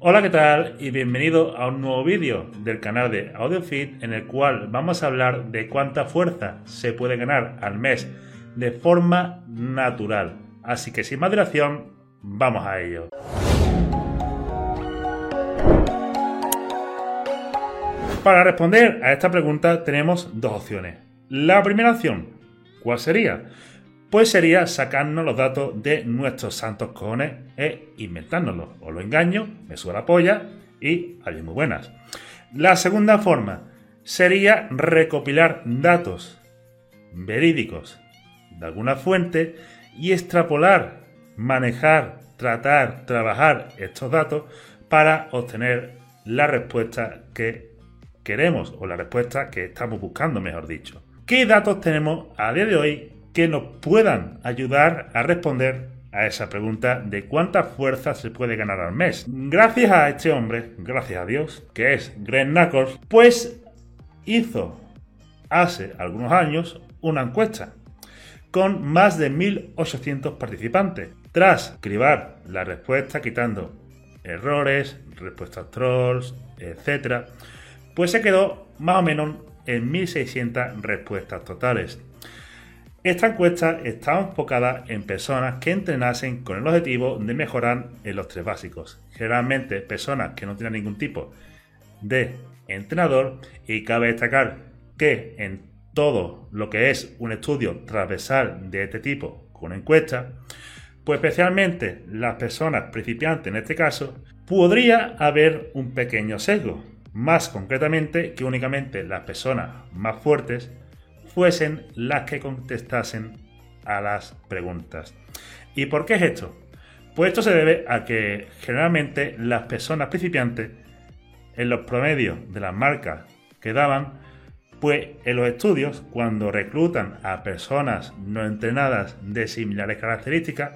Hola, ¿qué tal? Y bienvenido a un nuevo vídeo del canal de AudioFit en el cual vamos a hablar de cuánta fuerza se puede ganar al mes de forma natural. Así que sin más dilación, vamos a ello. Para responder a esta pregunta tenemos dos opciones. La primera opción, ¿cuál sería? Pues sería sacarnos los datos de nuestros santos cojones e inventárnoslos. O lo engaño, me subo la polla y allí muy buenas. La segunda forma sería recopilar datos verídicos de alguna fuente y extrapolar, manejar, tratar, trabajar estos datos para obtener la respuesta que queremos o la respuesta que estamos buscando, mejor dicho. ¿Qué datos tenemos a día de hoy que nos puedan ayudar a responder a esa pregunta de cuánta fuerza se puede ganar al mes. Gracias a este hombre, gracias a Dios, que es Greg Knuckles, pues hizo hace algunos años una encuesta con más de 1.800 participantes. Tras cribar la respuesta, quitando errores, respuestas trolls, etc., pues se quedó más o menos en 1.600 respuestas totales. Esta encuesta está enfocada en personas que entrenasen con el objetivo de mejorar en los tres básicos. Generalmente personas que no tienen ningún tipo de entrenador y cabe destacar que en todo lo que es un estudio transversal de este tipo con encuesta, pues especialmente las personas principiantes en este caso, podría haber un pequeño sesgo, más concretamente que únicamente las personas más fuertes fuesen las que contestasen a las preguntas. ¿Y por qué es esto? Pues esto se debe a que generalmente las personas principiantes en los promedios de las marcas que daban, pues en los estudios, cuando reclutan a personas no entrenadas de similares características,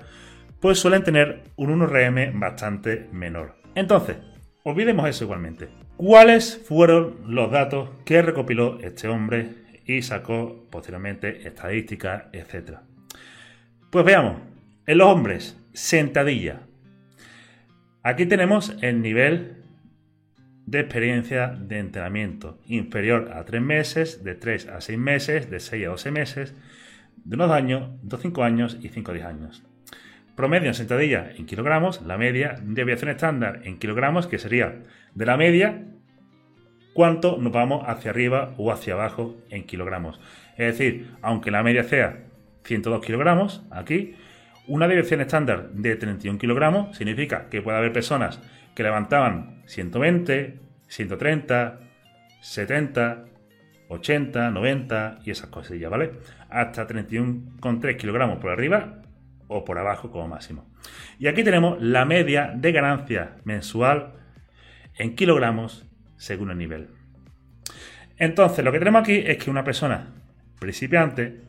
pues suelen tener un 1RM bastante menor. Entonces, olvidemos eso igualmente. ¿Cuáles fueron los datos que recopiló este hombre y sacó posteriormente estadísticas, etc. Pues veamos, en los hombres, sentadilla. Aquí tenemos el nivel de experiencia de entrenamiento inferior a 3 meses, de 3 a 6 meses, de 6 a 12 meses, de unos años, 2 a 5 años y 5 a 10 años. Promedio en sentadilla en kilogramos, la media, deviación estándar en kilogramos, que sería de la media cuánto nos vamos hacia arriba o hacia abajo en kilogramos. Es decir, aunque la media sea 102 kilogramos, aquí, una dirección estándar de 31 kilogramos significa que puede haber personas que levantaban 120, 130, 70, 80, 90 y esas cosillas, ¿vale? Hasta 31,3 kilogramos por arriba o por abajo como máximo. Y aquí tenemos la media de ganancia mensual en kilogramos según el nivel. Entonces, lo que tenemos aquí es que una persona principiante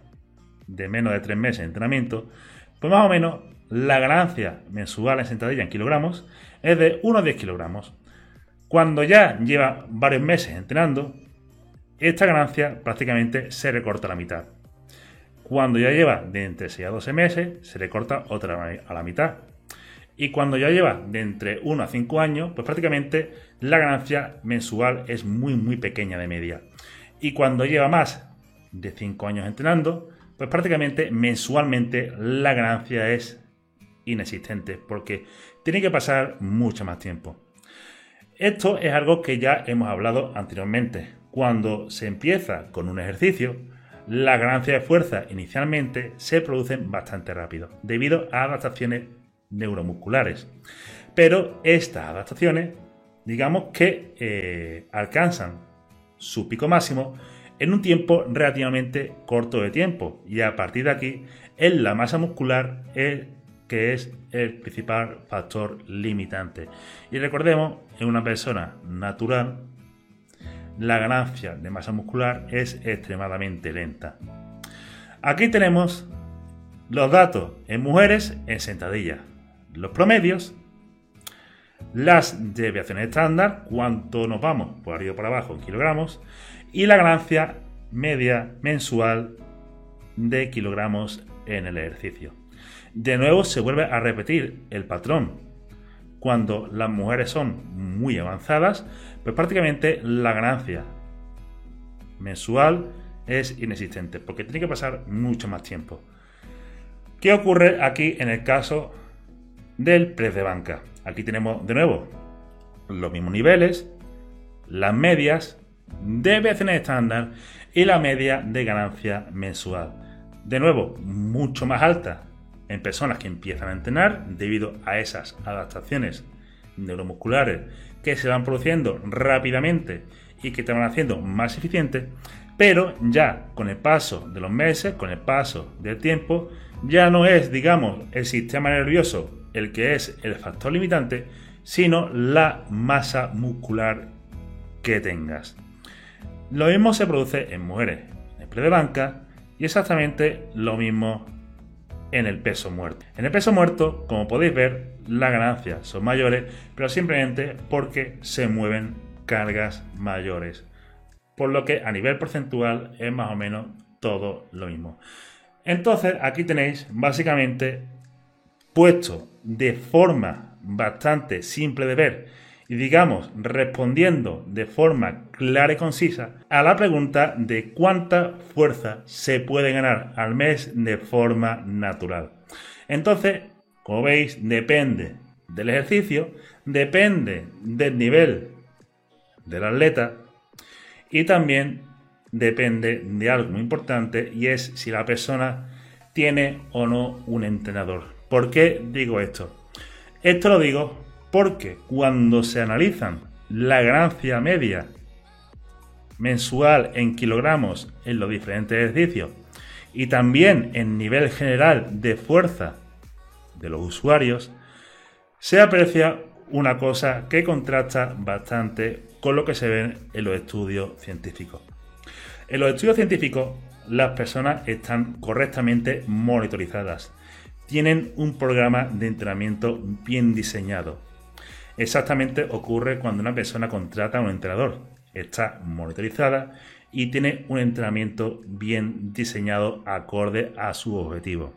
de menos de 3 meses de entrenamiento, pues más o menos la ganancia mensual en sentadilla en kilogramos es de unos 10 kilogramos. Cuando ya lleva varios meses entrenando, esta ganancia prácticamente se recorta a la mitad. Cuando ya lleva de entre 6 a 12 meses, se recorta otra a la mitad. Y cuando ya lleva de entre 1 a 5 años, pues prácticamente la ganancia mensual es muy muy pequeña de media. Y cuando lleva más de 5 años entrenando, pues prácticamente mensualmente la ganancia es inexistente porque tiene que pasar mucho más tiempo. Esto es algo que ya hemos hablado anteriormente. Cuando se empieza con un ejercicio, la ganancia de fuerza inicialmente se producen bastante rápido, debido a adaptaciones neuromusculares. Pero estas adaptaciones, digamos que eh, alcanzan su pico máximo en un tiempo relativamente corto de tiempo. Y a partir de aquí es la masa muscular el que es el principal factor limitante. Y recordemos, en una persona natural, la ganancia de masa muscular es extremadamente lenta. Aquí tenemos los datos en mujeres en sentadilla los promedios, las deviaciones estándar, cuánto nos vamos por arriba y por abajo en kilogramos, y la ganancia media mensual de kilogramos en el ejercicio. De nuevo se vuelve a repetir el patrón. cuando las mujeres son muy avanzadas, pues prácticamente la ganancia mensual es inexistente, porque tiene que pasar mucho más tiempo. ¿Qué ocurre aquí en el caso del precio de banca? Aquí tenemos de nuevo los mismos niveles, las medias, deviaciones estándar y la media de ganancia mensual. De nuevo, mucho más alta en personas que empiezan a entrenar debido a esas adaptaciones neuromusculares que se van produciendo rápidamente y que te van haciendo más eficiente, pero ya con el paso de los meses, con el paso del tiempo, ya no es, digamos, el sistema nervioso el que es el factor limitante, sino la masa muscular que tengas. Lo mismo se produce en mujeres, en el pre de banca, y exactamente lo mismo en el peso muerto. En el peso muerto, como podéis ver, las ganancias son mayores, pero simplemente porque se mueven cargas mayores. Por lo que a nivel porcentual es más o menos todo lo mismo. Entonces, aquí tenéis básicamente puesto de forma bastante simple de ver y digamos respondiendo de forma clara y concisa a la pregunta de cuánta fuerza se puede ganar al mes de forma natural. Entonces, como veis, depende del ejercicio, depende del nivel del atleta y también depende de algo muy importante y es si la persona tiene o no un entrenador. ¿Por qué digo esto? Esto lo digo porque cuando se analizan la ganancia media mensual en kilogramos en los diferentes ejercicios y también en nivel general de fuerza de los usuarios, se aprecia una cosa que contrasta bastante con lo que se ve en los estudios científicos. En los estudios científicos, las personas están correctamente monitorizadas, tienen un programa de entrenamiento bien diseñado, Exactamente ocurre cuando una persona contrata a un entrenador. Está monitorizada y tiene un entrenamiento bien diseñado acorde a su objetivo.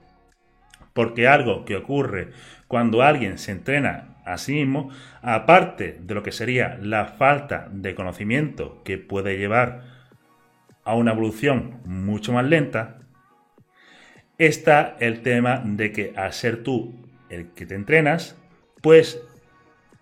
Porque algo que ocurre cuando alguien se entrena a sí mismo, aparte de lo que sería la falta de conocimiento que puede llevar a una evolución mucho más lenta, está el tema de que al ser tú el que te entrenas, pues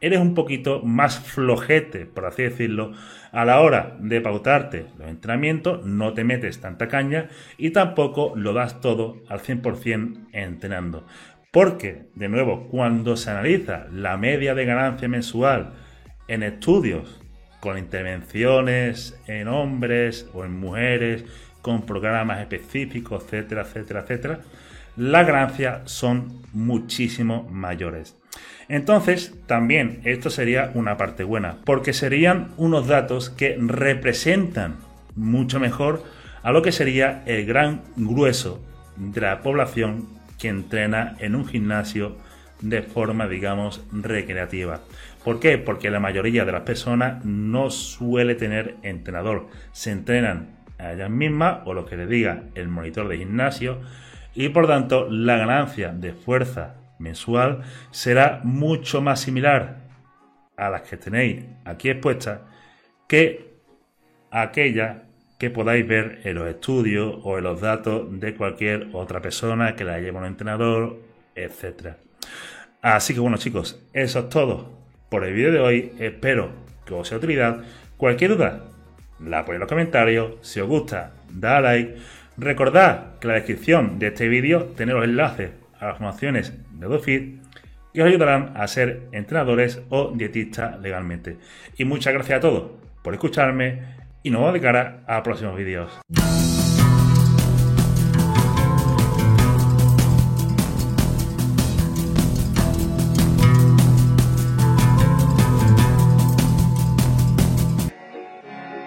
eres un poquito más flojete, por así decirlo, a la hora de pautarte los entrenamientos, no te metes tanta caña y tampoco lo das todo al 100% entrenando. Porque, de nuevo, cuando se analiza la media de ganancia mensual en estudios con intervenciones en hombres o en mujeres, con programas específicos, etcétera, etcétera, etcétera, las ganancias son muchísimo mayores. Entonces, también esto sería una parte buena, porque serían unos datos que representan mucho mejor a lo que sería el gran grueso de la población que entrena en un gimnasio de forma, digamos, recreativa. ¿Por qué? Porque la mayoría de las personas no suele tener entrenador. Se entrenan a ellas mismas o lo que les diga el monitor de gimnasio y por tanto la ganancia de fuerza mensual será mucho más similar a las que tenéis aquí expuestas que aquella que podáis ver en los estudios o en los datos de cualquier otra persona que la lleve un entrenador, etc. Así que bueno chicos, eso es todo por el vídeo de hoy. Espero que os sea utilidad. Cualquier duda, la ponéis en los comentarios. Si os gusta, da like. Recordad que en la descripción de este vídeo tenéis los enlaces a las formaciones de DoFit que os ayudarán a ser entrenadores o dietistas legalmente. Y muchas gracias a todos por escucharme y nos vemos de cara a próximos vídeos.